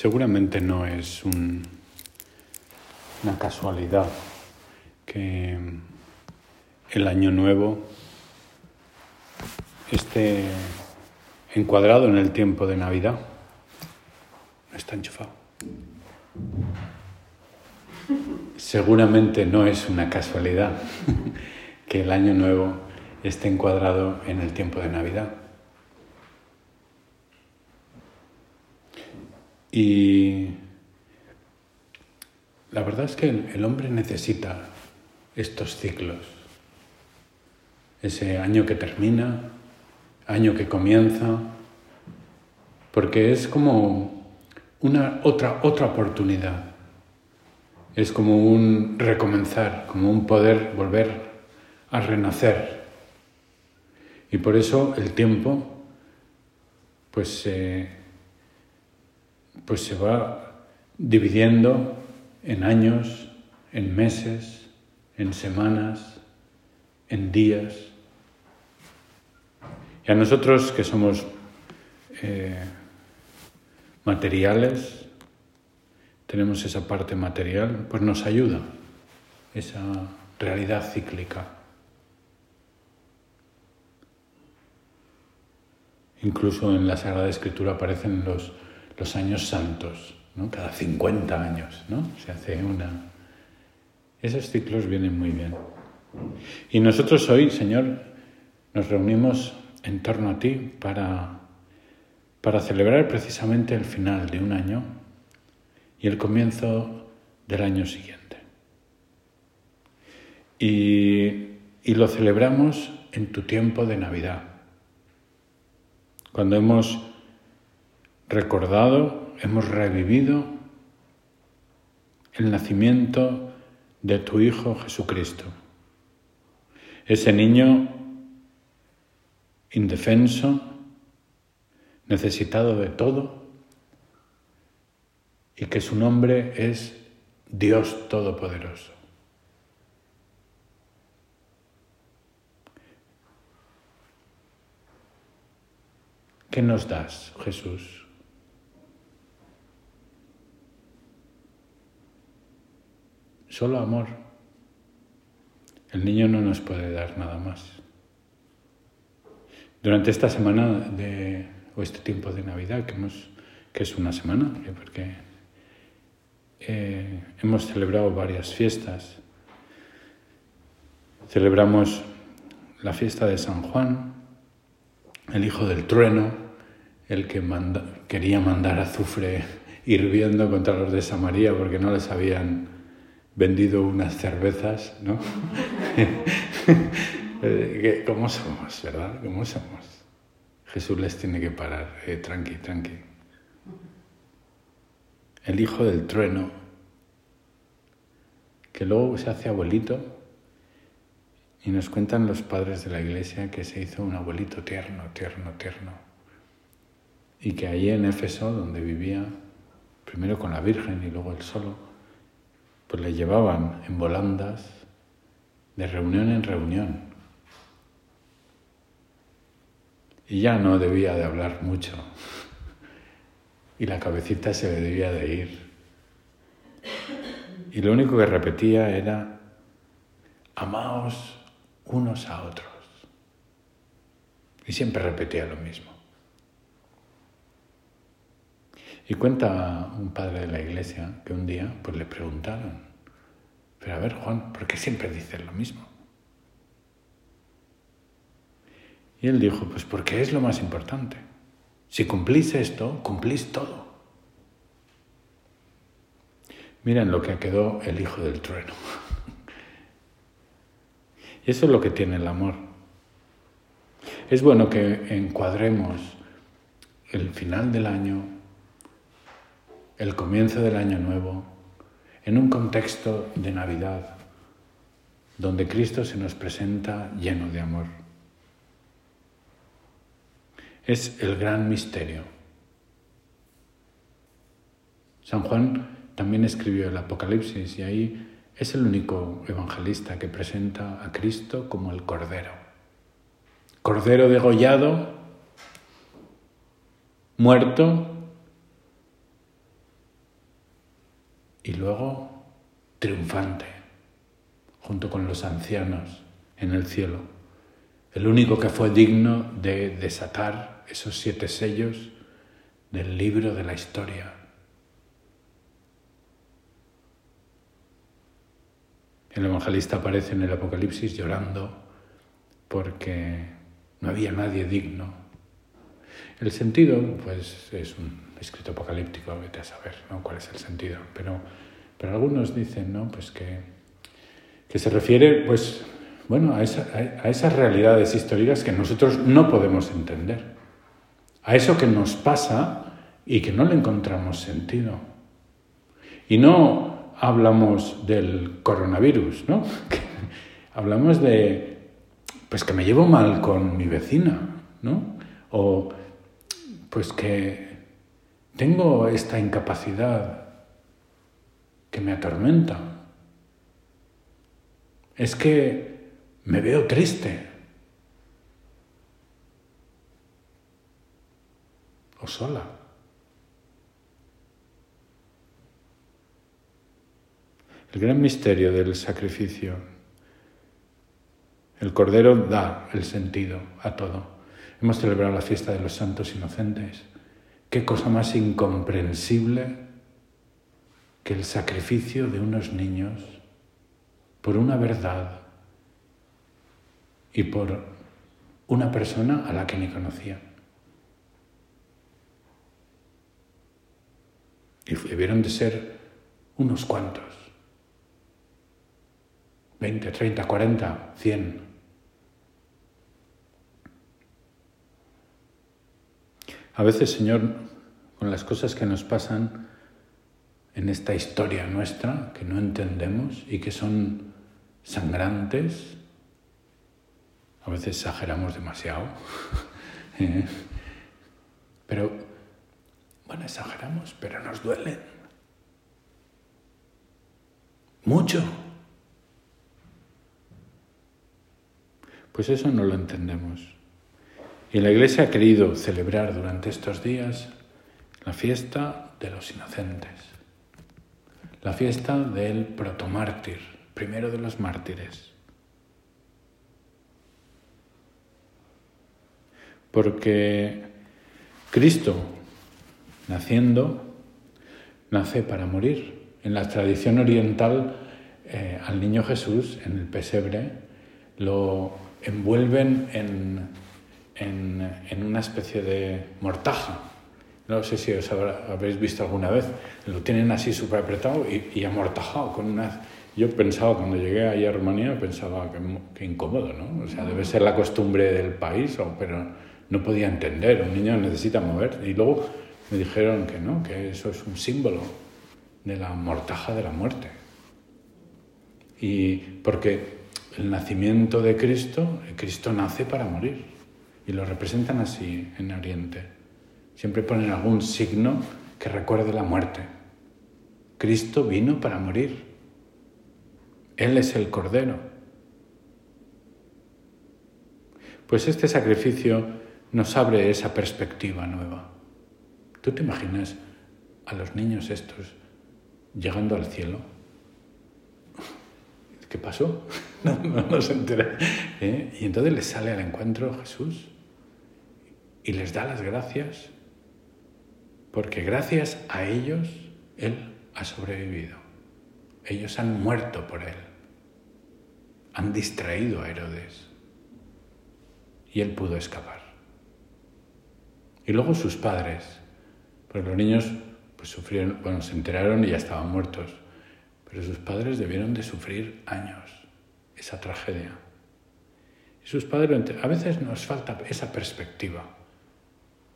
Seguramente no es un, una casualidad que el año nuevo esté encuadrado en el tiempo de Navidad. No está enchufado. Seguramente no es una casualidad que el año nuevo esté encuadrado en el tiempo de Navidad. Y la verdad es que el hombre necesita estos ciclos. Ese año que termina, año que comienza, porque es como una otra, otra oportunidad. Es como un recomenzar, como un poder volver a renacer. Y por eso el tiempo pues, pues se va dividiendo en años, en meses, en semanas, en días. Y a nosotros que somos eh, materiales, tenemos esa parte material, pues nos ayuda esa realidad cíclica. Incluso en la Sagrada Escritura aparecen los, los años santos, ¿no? cada 50 años, ¿no? Se hace una. Esos ciclos vienen muy bien. Y nosotros hoy, Señor, nos reunimos en torno a ti para, para celebrar precisamente el final de un año y el comienzo del año siguiente. Y, y lo celebramos en tu tiempo de Navidad cuando hemos recordado, hemos revivido el nacimiento de tu Hijo Jesucristo. Ese niño indefenso, necesitado de todo, y que su nombre es Dios Todopoderoso. ¿Qué nos das, Jesús? Solo amor. El niño no nos puede dar nada más. Durante esta semana de, o este tiempo de Navidad, que, hemos, que es una semana, porque eh, hemos celebrado varias fiestas. Celebramos la fiesta de San Juan, el hijo del trueno, el que quería mandar azufre hirviendo contra los de Samaría porque no les habían vendido unas cervezas, ¿no? ¿Cómo somos, verdad? ¿Cómo somos? Jesús les tiene que parar, eh, tranqui, tranqui. El hijo del trueno, que luego se hace abuelito y nos cuentan los padres de la iglesia que se hizo un abuelito tierno, tierno, tierno. Y que allí en Éfeso, donde vivía, primero con la Virgen y luego él solo, pues le llevaban en volandas de reunión en reunión. Y ya no debía de hablar mucho. Y la cabecita se le debía de ir. Y lo único que repetía era, amaos unos a otros. Y siempre repetía lo mismo. Y cuenta un padre de la iglesia que un día pues le preguntaron, pero a ver Juan, ¿por qué siempre dices lo mismo? Y él dijo, pues porque es lo más importante. Si cumplís esto, cumplís todo. Miren lo que quedó el hijo del trueno. Y eso es lo que tiene el amor. Es bueno que encuadremos el final del año, el comienzo del año nuevo, en un contexto de Navidad, donde Cristo se nos presenta lleno de amor. Es el gran misterio. San Juan también escribió el Apocalipsis y ahí es el único evangelista que presenta a Cristo como el Cordero. Cordero degollado, muerto, y luego triunfante, junto con los ancianos en el cielo. El único que fue digno de desatar esos siete sellos del libro de la historia. El evangelista aparece en el Apocalipsis llorando porque no había nadie digno. El sentido, pues es un escrito apocalíptico, vete a saber ¿no? cuál es el sentido, pero, pero algunos dicen ¿no? pues que, que se refiere pues, bueno, a, a esas realidades históricas que nosotros no podemos entender, a eso que nos pasa y que no le encontramos sentido. Y no hablamos del coronavirus, ¿no? hablamos de, pues que me llevo mal con mi vecina, ¿no? O pues que tengo esta incapacidad que me atormenta. Es que me veo triste. O sola. El gran misterio del sacrificio. El Cordero da el sentido a todo. Hemos celebrado la fiesta de los santos inocentes. ¿Qué cosa más incomprensible que el sacrificio de unos niños por una verdad y por una persona a la que ni conocían? Y debieron de ser unos cuantos. 20, 30, 40, 100. A veces, Señor, con las cosas que nos pasan en esta historia nuestra, que no entendemos y que son sangrantes, a veces exageramos demasiado, ¿eh? pero, bueno, exageramos, pero nos duelen. Mucho. Pues eso no lo entendemos. Y la Iglesia ha querido celebrar durante estos días la fiesta de los inocentes, la fiesta del protomártir, primero de los mártires. Porque Cristo, naciendo, nace para morir. En la tradición oriental, eh, al niño Jesús, en el pesebre, lo envuelven en, en, una especie de mortaja. No sé si os habréis visto alguna vez. Lo tienen así súper apretado y, amortajado con una... Yo pensaba, cuando llegué ahí a Rumanía, pensaba que, incómodo, ¿no? O sea, debe ser la costumbre del país, pero no podía entender. Un niño necesita mover. Y luego me dijeron que no, que eso es un símbolo de la mortaja de la muerte. Y porque el nacimiento de Cristo, Cristo nace para morir. Y lo representan así en Oriente. Siempre ponen algún signo que recuerde la muerte. Cristo vino para morir. Él es el Cordero. Pues este sacrificio nos abre esa perspectiva nueva. ¿Tú te imaginas a los niños estos llegando al cielo? ¿qué pasó? No, no, se entera. ¿Eh? Y entonces les sale al encuentro Jesús y les da las gracias, porque gracias a ellos Él ha sobrevivido. Ellos han muerto por Él, han distraído a Herodes y Él pudo escapar. Y luego sus padres, pues los niños pues sufrieron, bueno, se enteraron y ya estaban muertos pero sus padres debieron de sufrir años esa tragedia. Y sus padres, a veces nos falta esa perspectiva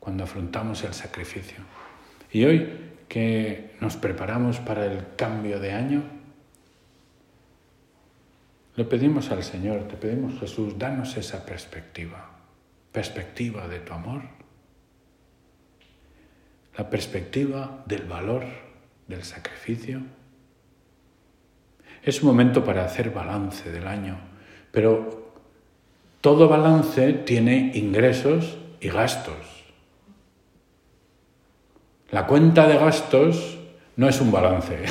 cuando afrontamos el sacrificio. Y hoy que nos preparamos para el cambio de año, le pedimos al Señor, te pedimos Jesús, danos esa perspectiva, perspectiva de tu amor, la perspectiva del valor del sacrificio es un momento para hacer balance del año, pero todo balance tiene ingresos y gastos. La cuenta de gastos no es un balance,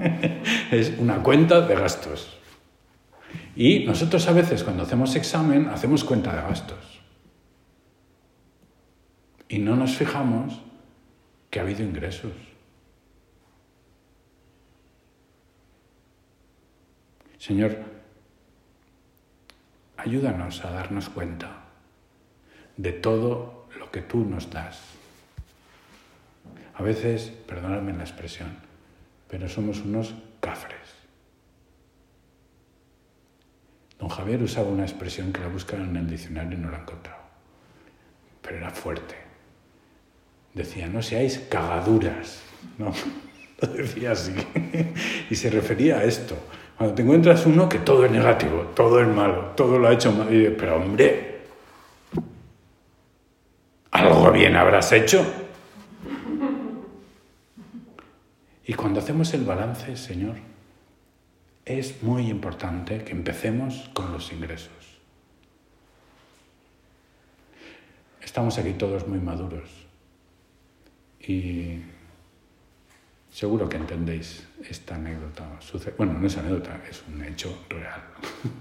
es una cuenta de gastos. Y nosotros a veces cuando hacemos examen hacemos cuenta de gastos. Y no nos fijamos que ha habido ingresos. Señor, ayúdanos a darnos cuenta de todo lo que tú nos das. A veces, perdonadme la expresión, pero somos unos cafres. Don Javier usaba una expresión que la buscaron en el diccionario y no la encontrado, pero era fuerte. Decía, no seáis cagaduras, no, lo decía así. y se refería a esto. Cuando te encuentras uno que todo es negativo, todo es malo, todo lo ha hecho mal, pero hombre, algo bien habrás hecho. Y cuando hacemos el balance, Señor, es muy importante que empecemos con los ingresos. Estamos aquí todos muy maduros y seguro que entendéis esta anécdota. Bueno, no es anécdota, es un hecho real.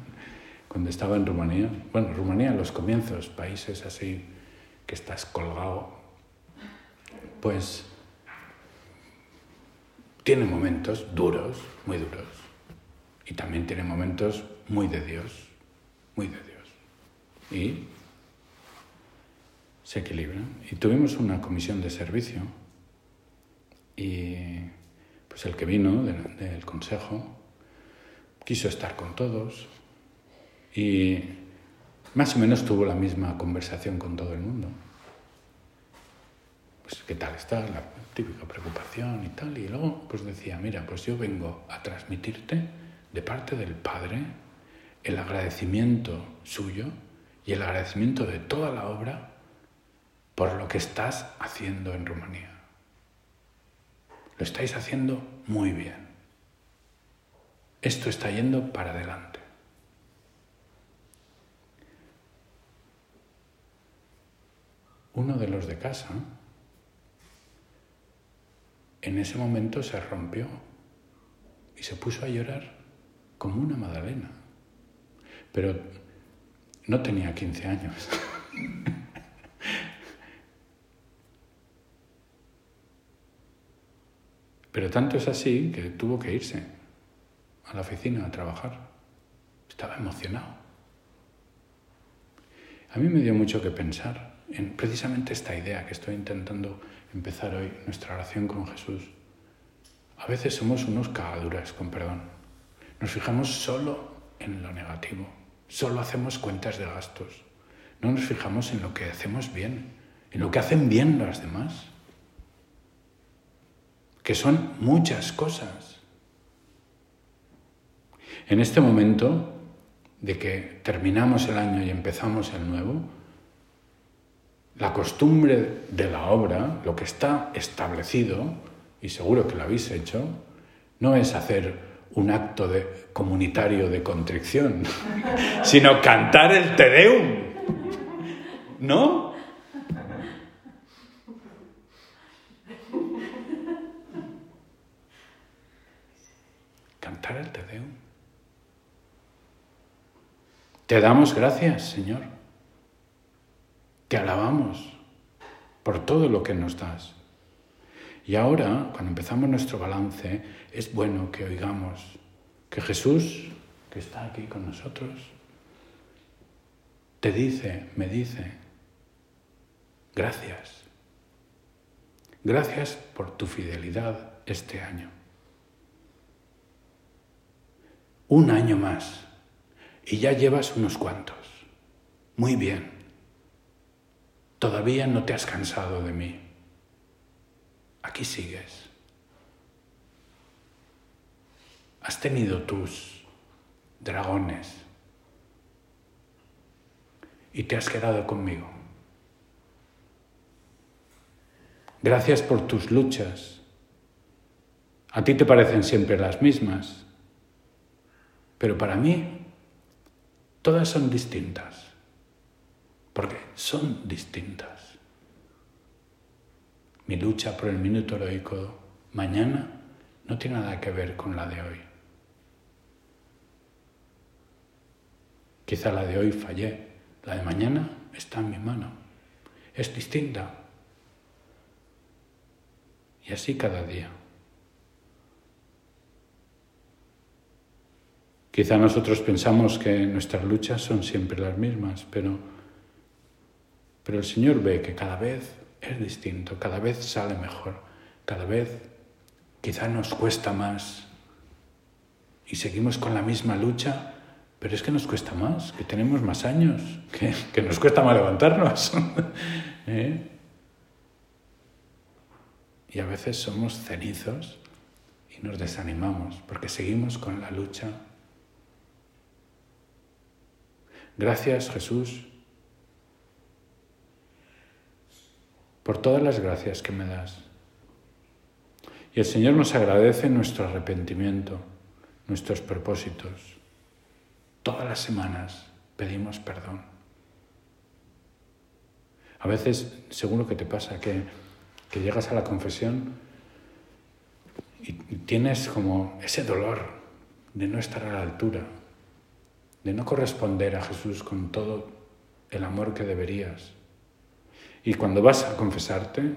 Cuando estaba en Rumanía, bueno, Rumanía en los comienzos, países así que estás colgado, pues tiene momentos duros, muy duros, y también tiene momentos muy de Dios, muy de Dios. Y se equilibran. Y tuvimos una comisión de servicio y pues el que vino del, del consejo quiso estar con todos y más o menos tuvo la misma conversación con todo el mundo. Pues, ¿qué tal está? La típica preocupación y tal. Y luego, pues decía, mira, pues yo vengo a transmitirte de parte del Padre el agradecimiento suyo y el agradecimiento de toda la obra por lo que estás haciendo en Rumanía. Lo estáis haciendo muy bien. Esto está yendo para adelante. Uno de los de casa en ese momento se rompió y se puso a llorar como una Madalena. Pero no tenía 15 años. Pero tanto es así que tuvo que irse a la oficina a trabajar. Estaba emocionado. A mí me dio mucho que pensar en precisamente esta idea que estoy intentando empezar hoy, nuestra oración con Jesús. A veces somos unos cagaduras, con perdón. Nos fijamos solo en lo negativo, solo hacemos cuentas de gastos. No nos fijamos en lo que hacemos bien, en lo que hacen bien las demás, que son muchas cosas. En este momento de que terminamos el año y empezamos el nuevo, la costumbre de la obra, lo que está establecido, y seguro que lo habéis hecho, no es hacer un acto de, comunitario de contrición, sino cantar el Te Deum. ¿No? Cantar el Te Deum. Te damos gracias, Señor. Te alabamos por todo lo que nos das. Y ahora, cuando empezamos nuestro balance, es bueno que oigamos que Jesús, que está aquí con nosotros, te dice, me dice, gracias. Gracias por tu fidelidad este año. Un año más y ya llevas unos cuantos. Muy bien. Todavía no te has cansado de mí. Aquí sigues. Has tenido tus dragones y te has quedado conmigo. Gracias por tus luchas. A ti te parecen siempre las mismas, pero para mí todas son distintas porque son distintas. Mi lucha por el minuto heroico mañana no tiene nada que ver con la de hoy. Quizá la de hoy fallé, la de mañana está en mi mano, es distinta. Y así cada día. Quizá nosotros pensamos que nuestras luchas son siempre las mismas, pero, pero el Señor ve que cada vez es distinto, cada vez sale mejor, cada vez quizá nos cuesta más y seguimos con la misma lucha, pero es que nos cuesta más, que tenemos más años, que, nos cuesta más levantarnos. ¿Eh? Y a veces somos cenizos y nos desanimamos porque seguimos con la lucha. Gracias Jesús por todas las gracias que me das. Y el Señor nos agradece nuestro arrepentimiento, nuestros propósitos. Todas las semanas pedimos perdón. A veces, seguro que te pasa, que, que llegas a la confesión y tienes como ese dolor de no estar a la altura, de no corresponder a Jesús con todo el amor que deberías. Y cuando vas a confesarte,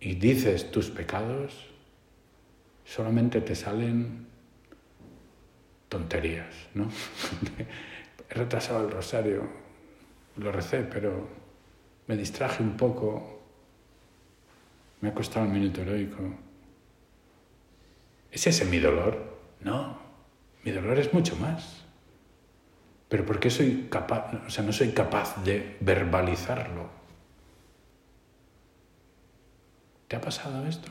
y dices tus pecados, solamente te salen tonterías, ¿no? He retrasado el rosario, lo recé, pero me distraje un poco, me ha costado un minuto heroico. ¿Es ese mi dolor? No, mi dolor es mucho más. Pero ¿por qué soy capaz, o sea, no soy capaz de verbalizarlo? ¿Te ha pasado esto?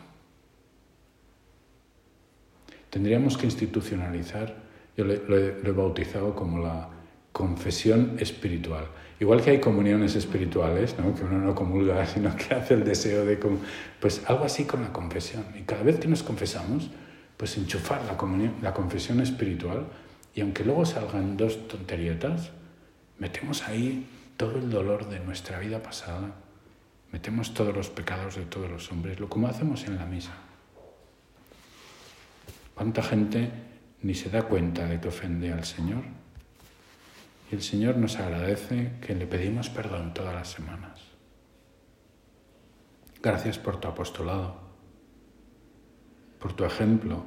Tendríamos que institucionalizar, yo lo, he bautizado como la confesión espiritual. Igual que hay comuniones espirituales, ¿no? que uno no comulga, sino que hace el deseo de... Pues algo así con la confesión. Y cada vez que nos confesamos, pues enchufar la, la confesión espiritual y aunque luego salgan dos tonterietas, metemos ahí todo el dolor de nuestra vida pasada, Metemos todos los pecados de todos los hombres, lo como hacemos en la misa. ¿Cuánta gente ni se da cuenta de que ofende al Señor? Y el Señor nos agradece que le pedimos perdón todas las semanas. Gracias por tu apostolado, por tu ejemplo.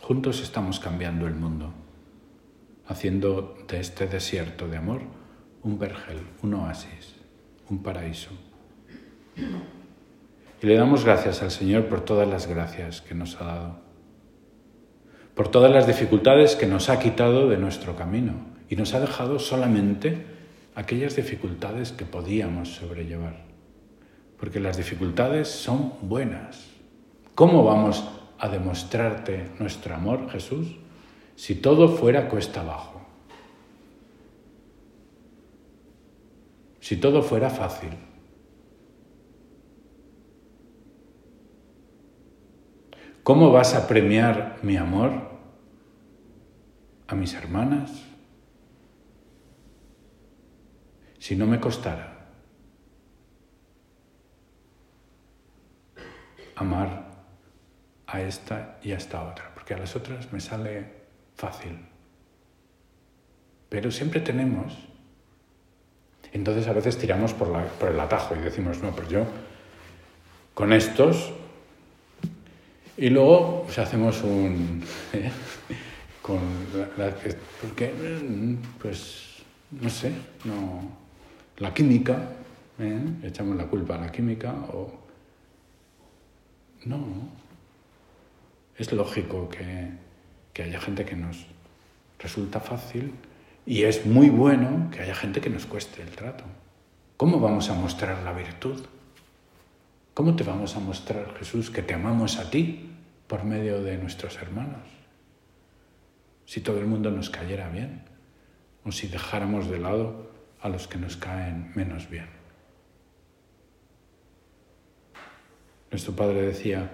Juntos estamos cambiando el mundo, haciendo de este desierto de amor un vergel, un oasis, un paraíso. Y le damos gracias al Señor por todas las gracias que nos ha dado, por todas las dificultades que nos ha quitado de nuestro camino y nos ha dejado solamente aquellas dificultades que podíamos sobrellevar. Porque las dificultades son buenas. ¿Cómo vamos a demostrarte nuestro amor, Jesús, si todo fuera cuesta abajo? Si todo fuera fácil. ¿Cómo vas a premiar mi amor a mis hermanas si no me costara amar a esta y a esta otra? Porque a las otras me sale fácil. Pero siempre tenemos. Entonces a veces tiramos por, por el atajo y decimos, no, pero yo con estos y luego pues, hacemos un... ¿eh? con la, porque, pues, no sé, no, la química, ¿eh? echamos la culpa a la química o... No, es lógico que, que haya gente que nos resulta fácil y es muy bueno que haya gente que nos cueste el trato. ¿Cómo vamos a mostrar la virtud? ¿Cómo te vamos a mostrar, Jesús, que te amamos a ti por medio de nuestros hermanos? Si todo el mundo nos cayera bien o si dejáramos de lado a los que nos caen menos bien. Nuestro Padre decía,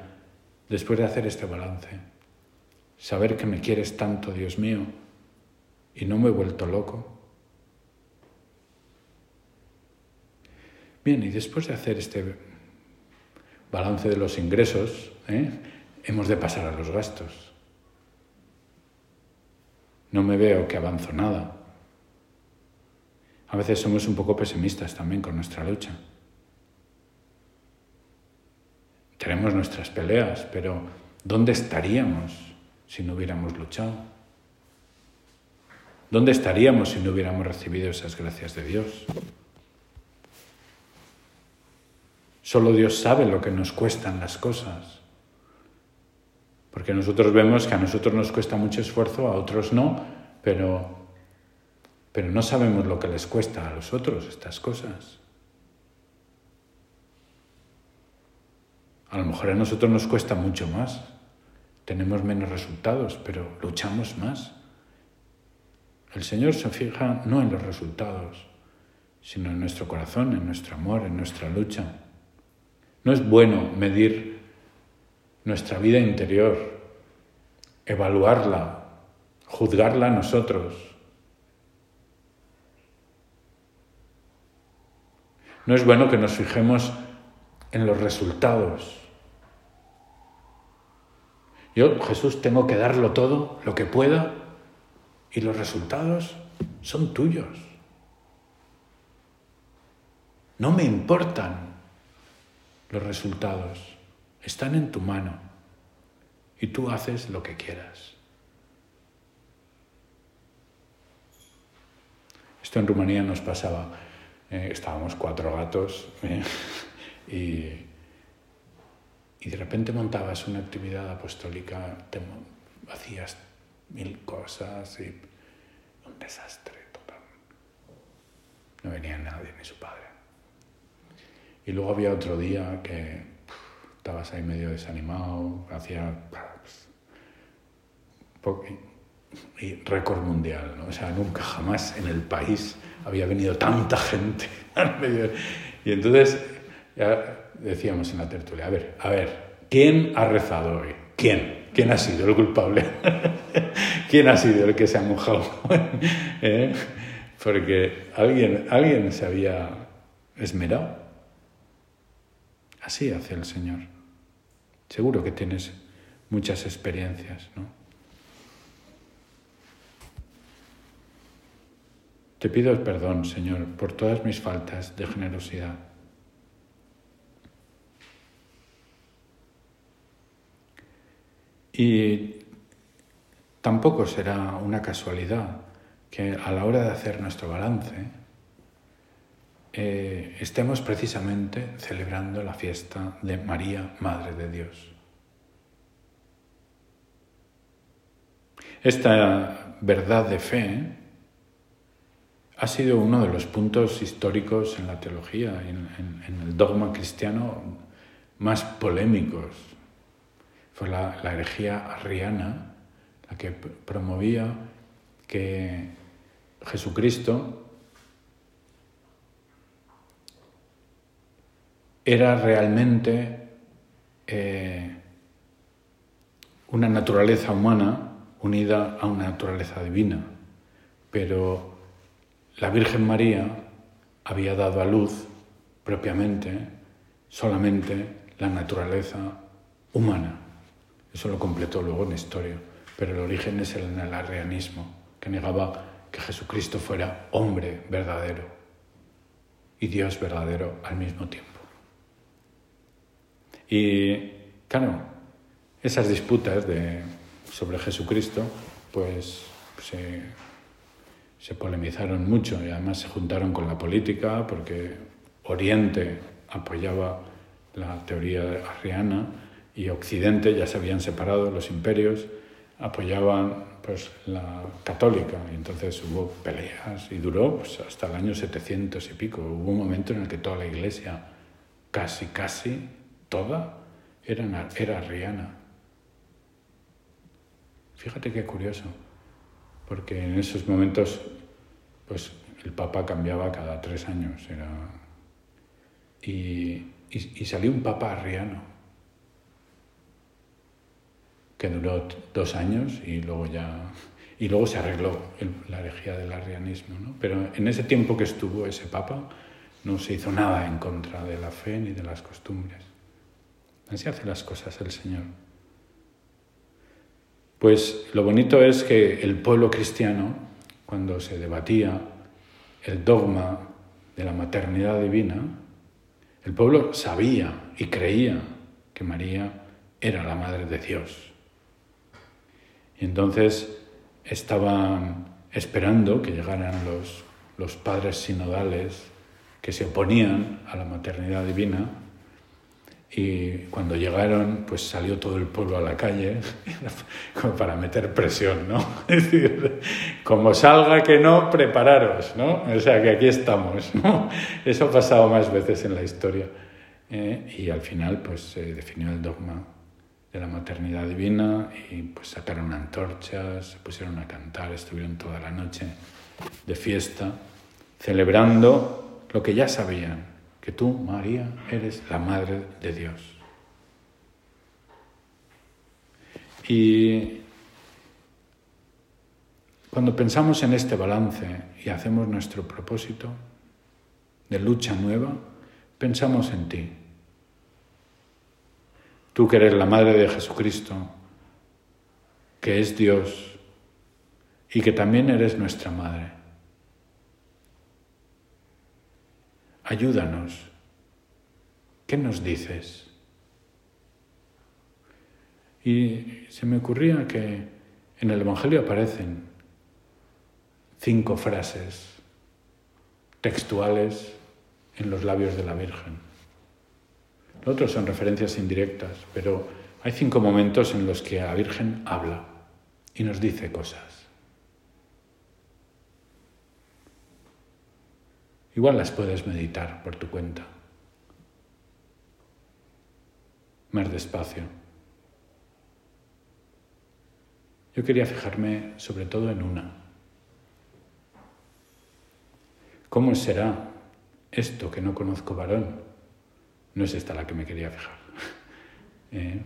después de hacer este balance, saber que me quieres tanto, Dios mío, y no me he vuelto loco. Bien, y después de hacer este balance de los ingresos, ¿eh? hemos de pasar a los gastos. No me veo que avanzo nada. A veces somos un poco pesimistas también con nuestra lucha. Tenemos nuestras peleas, pero ¿dónde estaríamos si no hubiéramos luchado? ¿Dónde estaríamos si no hubiéramos recibido esas gracias de Dios? Solo Dios sabe lo que nos cuestan las cosas. Porque nosotros vemos que a nosotros nos cuesta mucho esfuerzo, a otros no, pero, pero no sabemos lo que les cuesta a los otros estas cosas. A lo mejor a nosotros nos cuesta mucho más, tenemos menos resultados, pero luchamos más. El Señor se fija no en los resultados, sino en nuestro corazón, en nuestro amor, en nuestra lucha. No es bueno medir nuestra vida interior, evaluarla, juzgarla nosotros. No es bueno que nos fijemos en los resultados. Yo, Jesús, tengo que darlo todo, lo que pueda, y los resultados son tuyos. No me importan los resultados están en tu mano y tú haces lo que quieras. Esto en Rumanía nos pasaba. Eh, estábamos cuatro gatos eh, y, y, de repente montabas una actividad apostólica, hacías mil cosas y un desastre total. No venía nadie, ni su padre. Y luego había otro día que estabas ahí medio desanimado, hacía y récord mundial, ¿no? O sea, nunca jamás en el país había venido tanta gente Y entonces ya decíamos en la tertulia, a ver, a ver, ¿quién ha rezado hoy? ¿Quién? ¿Quién ha sido el culpable? ¿Quién ha sido el que se ha mojado? ¿Eh? Porque alguien, alguien se había esmerado. Así hace el Señor. Seguro que tienes muchas experiencias, ¿no? Te pido perdón, Señor, por todas mis faltas de generosidad. Y tampoco será una casualidad que a la hora de hacer nuestro balance, eh, estemos precisamente celebrando la fiesta de María, Madre de Dios. Esta verdad de fe ha sido uno de los puntos históricos en la teología, en, en el dogma cristiano más polémicos. Fue la, la herejía arriana la que promovía que Jesucristo era realmente eh, una naturaleza humana unida a una naturaleza divina, pero la Virgen María había dado a luz propiamente solamente la naturaleza humana. Eso lo completó luego en historia, pero el origen es el, arrianismo, que negaba que Jesucristo fuera hombre verdadero y Dios verdadero al mismo tiempo. Y claro, esas disputas de, sobre Jesucristo, pues se, se polemizaron mucho y además se juntaron con la política porque Oriente apoyaba la teoría arriana y Occidente ya se habían separado, los imperios apoyaban pues la católica y entonces hubo peleas y duró pues, hasta el año 700 y pico. Hubo un momento en el que toda la iglesia casi, casi toda era, arriana. Fíjate qué curioso, porque en esos momentos pues el Papa cambiaba cada tres años. Era... Y, y, salió un Papa arriano, que duró dos años y luego ya... Y luego se arregló la herejía del arrianismo. ¿no? Pero en ese tiempo que estuvo ese Papa no se hizo nada en contra de la fe ni de las costumbres. Así hace las cosas el Señor. Pues lo bonito es que el pueblo cristiano, cuando se debatía el dogma de la maternidad divina, el pueblo sabía y creía que María era la Madre de Dios. Y entonces estaban esperando que llegaran los, los padres sinodales que se oponían a la maternidad divina y cuando llegaron, pues salió todo el pueblo a la calle como para meter presión, ¿no? Es decir, como salga que no, prepararos, ¿no? O sea, que aquí estamos, ¿no? Eso ha pasado más veces en la historia. ¿eh? y al final, pues se definió el dogma de la maternidad divina y pues sacaron antorchas, se pusieron a cantar, estuvieron toda la noche de fiesta, celebrando lo que ya sabían, que tú, María, eres la Madre de Dios. Y cuando pensamos en este balance y hacemos nuestro propósito de lucha nueva, pensamos en ti. Tú que eres la Madre de Jesucristo, que es Dios y que también eres nuestra Madre. Ayúdanos. ¿Qué nos dices? Y se me ocurría que en el Evangelio aparecen cinco frases textuales en los labios de la Virgen. Los otros son referencias indirectas, pero hay cinco momentos en los que la Virgen habla y nos dice cosas. Igual las puedes meditar por tu cuenta. Más despacio. Yo quería fijarme sobre todo en una. ¿Cómo será esto que no conozco varón? No es esta la que me quería fijar. ¿Eh?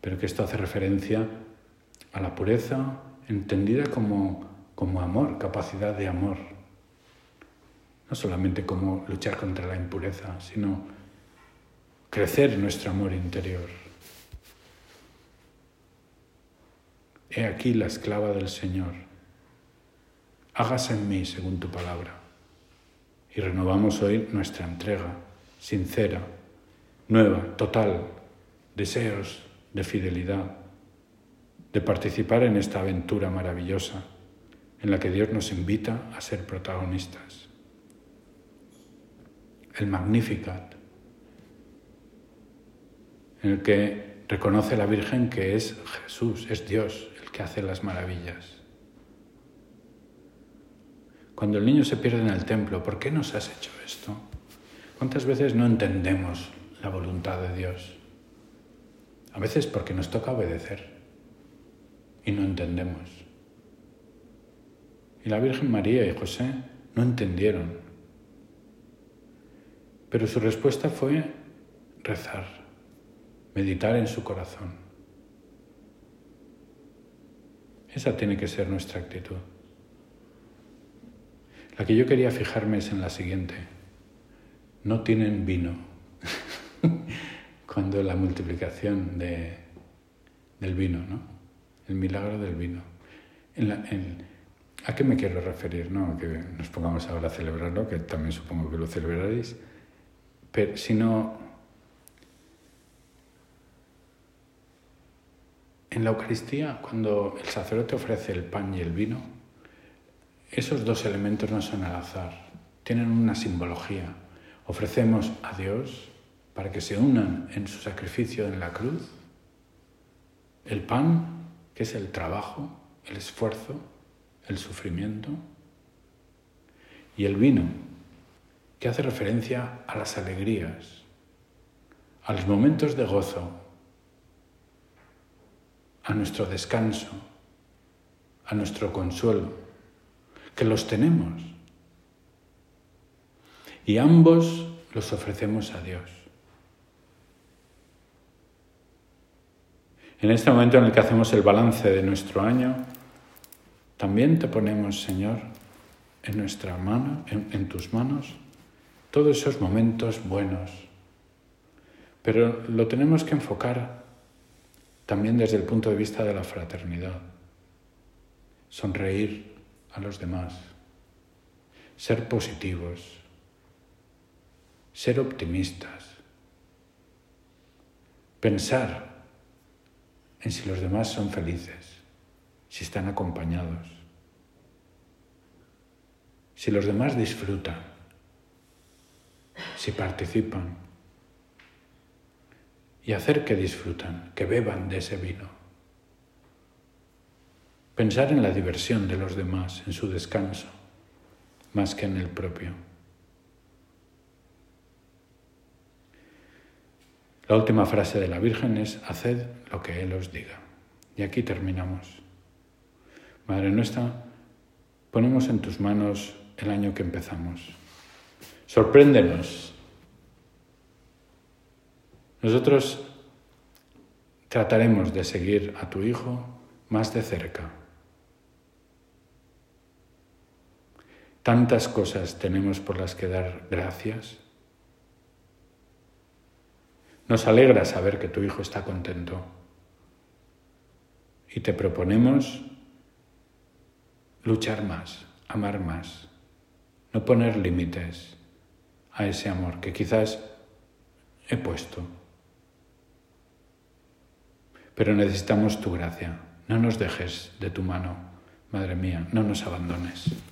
Pero que esto hace referencia a la pureza entendida como, como amor, capacidad de amor no solamente como luchar contra la impureza, sino crecer nuestro amor interior. He aquí la esclava del Señor. Hágase en mí según tu palabra. Y renovamos hoy nuestra entrega sincera, nueva, total, deseos de fidelidad, de participar en esta aventura maravillosa en la que Dios nos invita a ser protagonistas el Magnificat, en el que reconoce la Virgen que es Jesús, es Dios el que hace las maravillas. Cuando el niño se pierde en el templo, ¿por qué nos has hecho esto? ¿Cuántas veces no entendemos la voluntad de Dios? A veces porque nos toca obedecer y no entendemos. Y la Virgen María y José no entendieron pero su respuesta fue rezar, meditar en su corazón. Esa tiene que ser nuestra actitud. La que yo quería fijarme es en la siguiente. No tienen vino. Cuando la multiplicación de, del vino, ¿no? El milagro del vino. ¿A qué me quiero referir? No, que nos pongamos ahora a celebrarlo, que también supongo que lo celebraréis pero, sino en la Eucaristía, cuando el sacerdote ofrece el pan y el vino, esos dos elementos no son al azar, tienen una simbología. Ofrecemos a Dios para que se unan en su sacrificio en la cruz, el pan, que es el trabajo, el esfuerzo, el sufrimiento, y el vino, que hace referencia a las alegrías, a los momentos de gozo, a nuestro descanso, a nuestro consuelo, que los tenemos. Y ambos los ofrecemos a Dios. En este momento en el que hacemos el balance de nuestro año, también te ponemos, Señor, en nuestra mano, en, en tus manos, todos esos momentos buenos, Pero lo tenemos que enfocar también desde el punto de vista de la fraternidad. Sonreír a los demás, ser positivos, ser optimistas, pensar en si los demás son felices, si están acompañados, si los demás disfrutan, si participan y hacer que disfrutan, que beban de ese vino. Pensar en la diversión de los demás, en su descanso, más que en el propio. La última frase de la Virgen es, haced lo que Él os diga. Y aquí terminamos. Madre nuestra, ponemos en tus manos el año que empezamos. Sorpréndenos. Nosotros trataremos de seguir a tu Hijo más de cerca. Tantas cosas tenemos por las que dar gracias. Nos alegra saber que tu Hijo está contento. Y te proponemos luchar más, amar más, no poner límites a ese amor que quizás he puesto. Pero necesitamos tu gracia. No nos dejes de tu mano, Madre mía, no nos abandones.